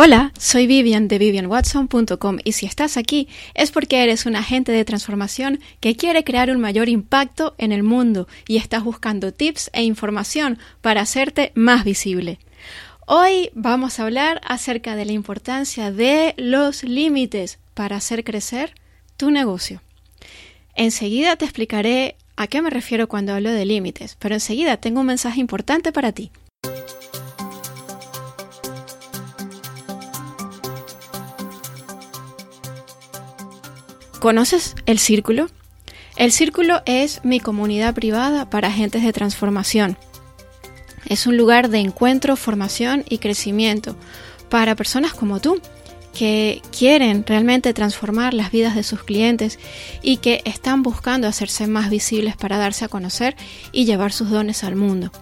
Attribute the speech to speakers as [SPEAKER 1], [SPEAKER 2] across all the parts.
[SPEAKER 1] Hola, soy Vivian de vivianwatson.com y si estás aquí es porque eres un agente de transformación que quiere crear un mayor impacto en el mundo y estás buscando tips e información para hacerte más visible. Hoy vamos a hablar acerca de la importancia de los límites para hacer crecer tu negocio. Enseguida te explicaré a qué me refiero cuando hablo de límites, pero enseguida tengo un mensaje importante para ti. ¿Conoces el círculo? El círculo es mi comunidad privada para agentes de transformación. Es un lugar de encuentro, formación y crecimiento para personas como tú que quieren realmente transformar las vidas de sus clientes y que están buscando hacerse más visibles para darse a conocer y llevar sus dones al mundo.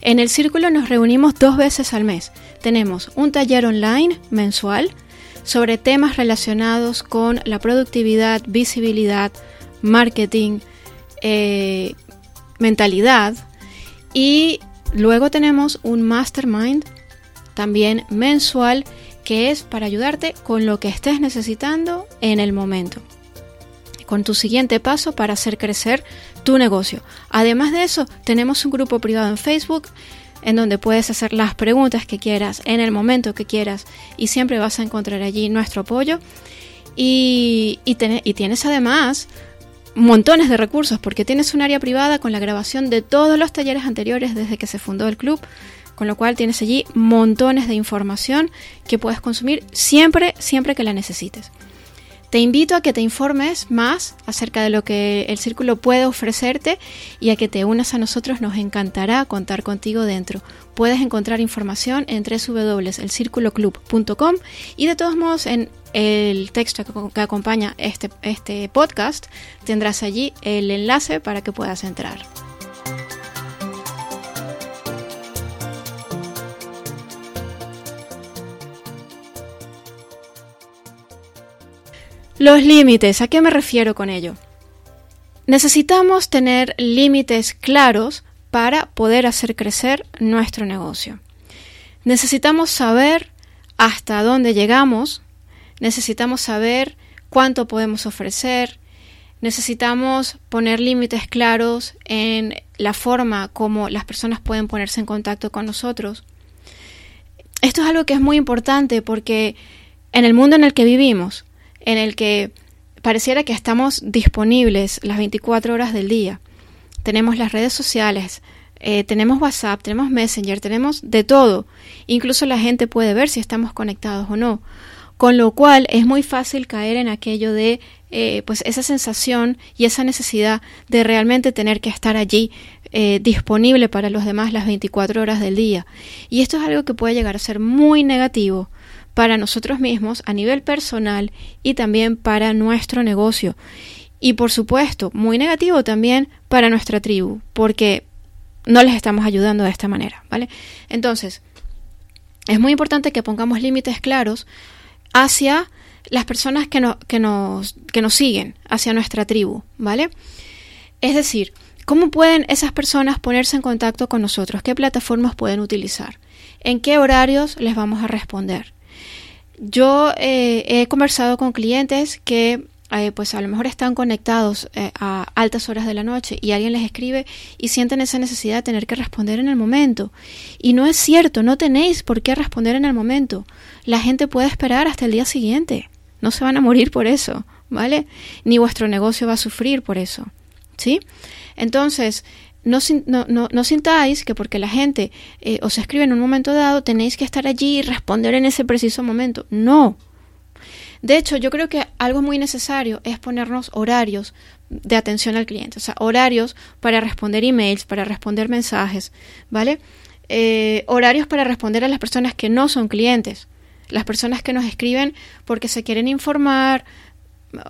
[SPEAKER 1] En el círculo nos reunimos dos veces al mes. Tenemos un taller online mensual sobre temas relacionados con la productividad, visibilidad, marketing, eh, mentalidad y luego tenemos un mastermind también mensual que es para ayudarte con lo que estés necesitando en el momento con tu siguiente paso para hacer crecer tu negocio. Además de eso, tenemos un grupo privado en Facebook en donde puedes hacer las preguntas que quieras en el momento que quieras y siempre vas a encontrar allí nuestro apoyo. Y, y, tienes además montones de recursos porque tienes un área privada con la grabación de todos los talleres anteriores desde que se fundó el club, con lo cual tienes allí montones de información que puedes consumir siempre, siempre que la necesites. Te invito a que te informes más acerca de lo que el círculo puede ofrecerte y a que te unas a nosotros. Nos encantará contar contigo dentro. Puedes encontrar información en www.elcirculoclub.com y de todos modos en el texto que acompaña este, este podcast tendrás allí el enlace para que puedas entrar. Los límites, ¿a qué me refiero con ello? Necesitamos tener límites claros para poder hacer crecer nuestro negocio. Necesitamos saber hasta dónde llegamos, necesitamos saber cuánto podemos ofrecer, necesitamos poner límites claros en la forma como las personas pueden ponerse en contacto con nosotros. Esto es algo que es muy importante porque en el mundo en el que vivimos, en el que pareciera que estamos disponibles las 24 horas del día. Tenemos las redes sociales, eh, tenemos WhatsApp, tenemos Messenger, tenemos de todo. Incluso la gente puede ver si estamos conectados o no. Con lo cual es muy fácil caer en aquello de eh, pues esa sensación y esa necesidad de realmente tener que estar allí eh, disponible para los demás las 24 horas del día. Y esto es algo que puede llegar a ser muy negativo para nosotros mismos a nivel personal y también para nuestro negocio. Y por supuesto, muy negativo también para nuestra tribu, porque no les estamos ayudando de esta manera, ¿vale? Entonces, es muy importante que pongamos límites claros hacia las personas que, que, nos, que nos siguen, hacia nuestra tribu, ¿vale? Es decir, ¿cómo pueden esas personas ponerse en contacto con nosotros? ¿Qué plataformas pueden utilizar? ¿En qué horarios les vamos a responder? Yo eh, he conversado con clientes que eh, pues a lo mejor están conectados eh, a altas horas de la noche y alguien les escribe y sienten esa necesidad de tener que responder en el momento. Y no es cierto, no tenéis por qué responder en el momento. La gente puede esperar hasta el día siguiente. No se van a morir por eso, ¿vale? Ni vuestro negocio va a sufrir por eso. ¿Sí? Entonces, no, no, no, sintáis que porque la gente eh, os escribe en un momento dado tenéis que estar allí y responder en ese preciso momento. No. De hecho, yo creo que algo muy necesario es ponernos horarios de atención al cliente, o sea, horarios para responder emails, para responder mensajes, ¿vale? Eh, horarios para responder a las personas que no son clientes, las personas que nos escriben porque se quieren informar,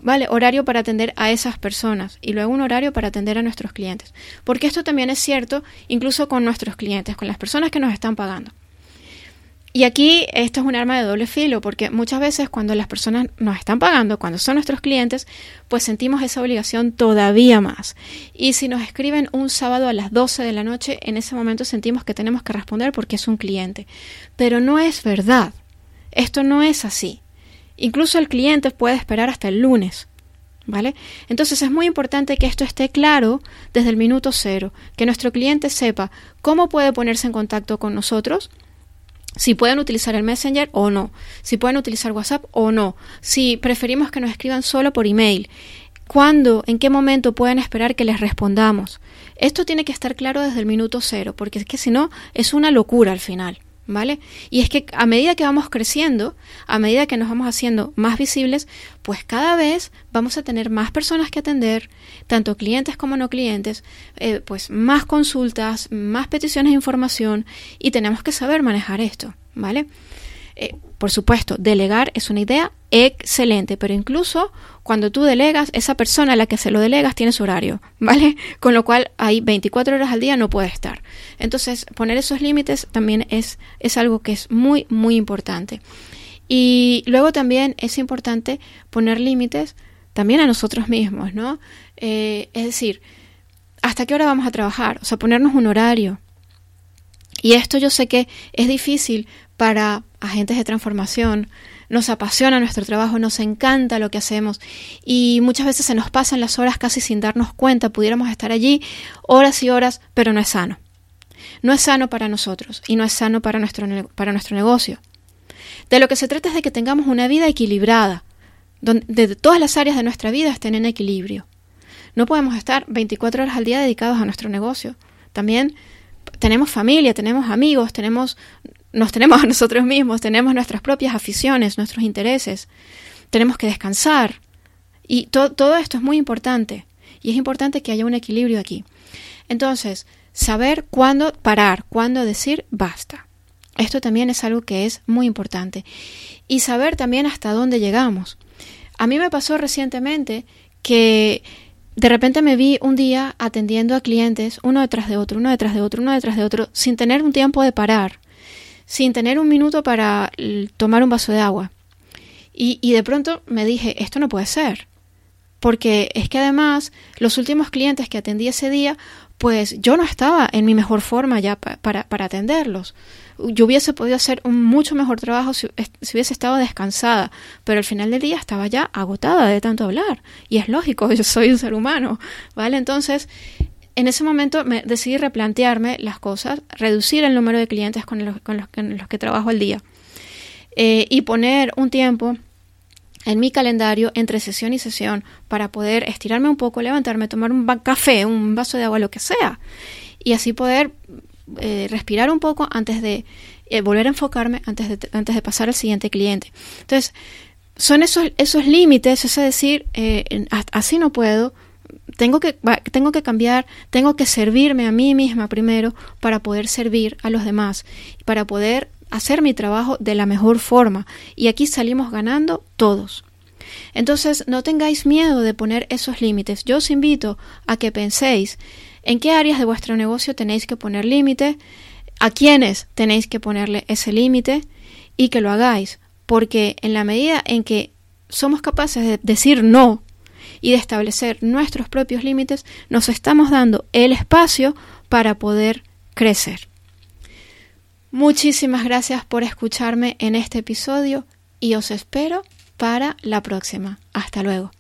[SPEAKER 1] ¿vale? Horario para atender a esas personas y luego un horario para atender a nuestros clientes. Porque esto también es cierto incluso con nuestros clientes, con las personas que nos están pagando. Y aquí esto es un arma de doble filo, porque muchas veces cuando las personas nos están pagando, cuando son nuestros clientes, pues sentimos esa obligación todavía más. Y si nos escriben un sábado a las 12 de la noche, en ese momento sentimos que tenemos que responder porque es un cliente. Pero no es verdad. Esto no es así. Incluso el cliente puede esperar hasta el lunes. ¿Vale? Entonces es muy importante que esto esté claro desde el minuto cero, que nuestro cliente sepa cómo puede ponerse en contacto con nosotros, si pueden utilizar el Messenger o no, si pueden utilizar WhatsApp o no, si preferimos que nos escriban solo por email, cuándo, en qué momento pueden esperar que les respondamos. Esto tiene que estar claro desde el minuto cero, porque es que si no, es una locura al final. ¿Vale? Y es que a medida que vamos creciendo, a medida que nos vamos haciendo más visibles, pues cada vez vamos a tener más personas que atender, tanto clientes como no clientes, eh, pues más consultas, más peticiones de información y tenemos que saber manejar esto, ¿vale? Eh, por supuesto, delegar es una idea excelente, pero incluso cuando tú delegas, esa persona a la que se lo delegas tiene su horario, ¿vale? Con lo cual hay 24 horas al día no puede estar. Entonces, poner esos límites también es, es algo que es muy, muy importante. Y luego también es importante poner límites también a nosotros mismos, ¿no? Eh, es decir, ¿hasta qué hora vamos a trabajar? O sea, ponernos un horario. Y esto yo sé que es difícil para agentes de transformación, nos apasiona nuestro trabajo, nos encanta lo que hacemos y muchas veces se nos pasan las horas casi sin darnos cuenta, pudiéramos estar allí horas y horas, pero no es sano. No es sano para nosotros y no es sano para nuestro, para nuestro negocio. De lo que se trata es de que tengamos una vida equilibrada, donde todas las áreas de nuestra vida estén en equilibrio. No podemos estar 24 horas al día dedicados a nuestro negocio. También tenemos familia, tenemos amigos, tenemos nos tenemos a nosotros mismos, tenemos nuestras propias aficiones, nuestros intereses, tenemos que descansar. Y todo esto es muy importante. Y es importante que haya un equilibrio aquí. Entonces, saber cuándo parar, cuándo decir basta. Esto también es algo que es muy importante. Y saber también hasta dónde llegamos. A mí me pasó recientemente que de repente me vi un día atendiendo a clientes uno detrás de otro, uno detrás de otro, uno detrás de otro, sin tener un tiempo de parar sin tener un minuto para tomar un vaso de agua. Y, y de pronto me dije, esto no puede ser. Porque es que además los últimos clientes que atendí ese día, pues yo no estaba en mi mejor forma ya para, para atenderlos. Yo hubiese podido hacer un mucho mejor trabajo si, si, hubiese estado descansada, pero al final del día estaba ya agotada de tanto hablar. Y es lógico, yo soy un ser humano, ¿vale? Entonces, en ese momento me decidí replantearme las cosas, reducir el número de clientes con los, los, que trabajo al día eh, y poner un tiempo en mi calendario entre sesión y sesión para poder estirarme un poco, levantarme, tomar un café, un vaso de agua, lo que sea, y así poder eh, respirar un poco antes de eh, volver a enfocarme antes de, de pasar al siguiente cliente. Entonces, son esos, esos límites, es decir, así no puedo, tengo que, tengo que cambiar, tengo que servirme a mí misma primero para poder servir a los demás, para poder hacer mi trabajo de la mejor forma. Y aquí salimos ganando todos. Entonces, no tengáis miedo de poner esos límites. Yo os invito a que penséis en qué áreas de vuestro negocio tenéis que poner límite, a quiénes tenéis que ponerle ese límite y que lo hagáis. Porque en la medida en que somos capaces de decir no y de establecer nuestros propios límites, nos estamos dando el espacio para poder crecer. Muchísimas gracias por escucharme en este episodio y os espero para la próxima. Hasta luego.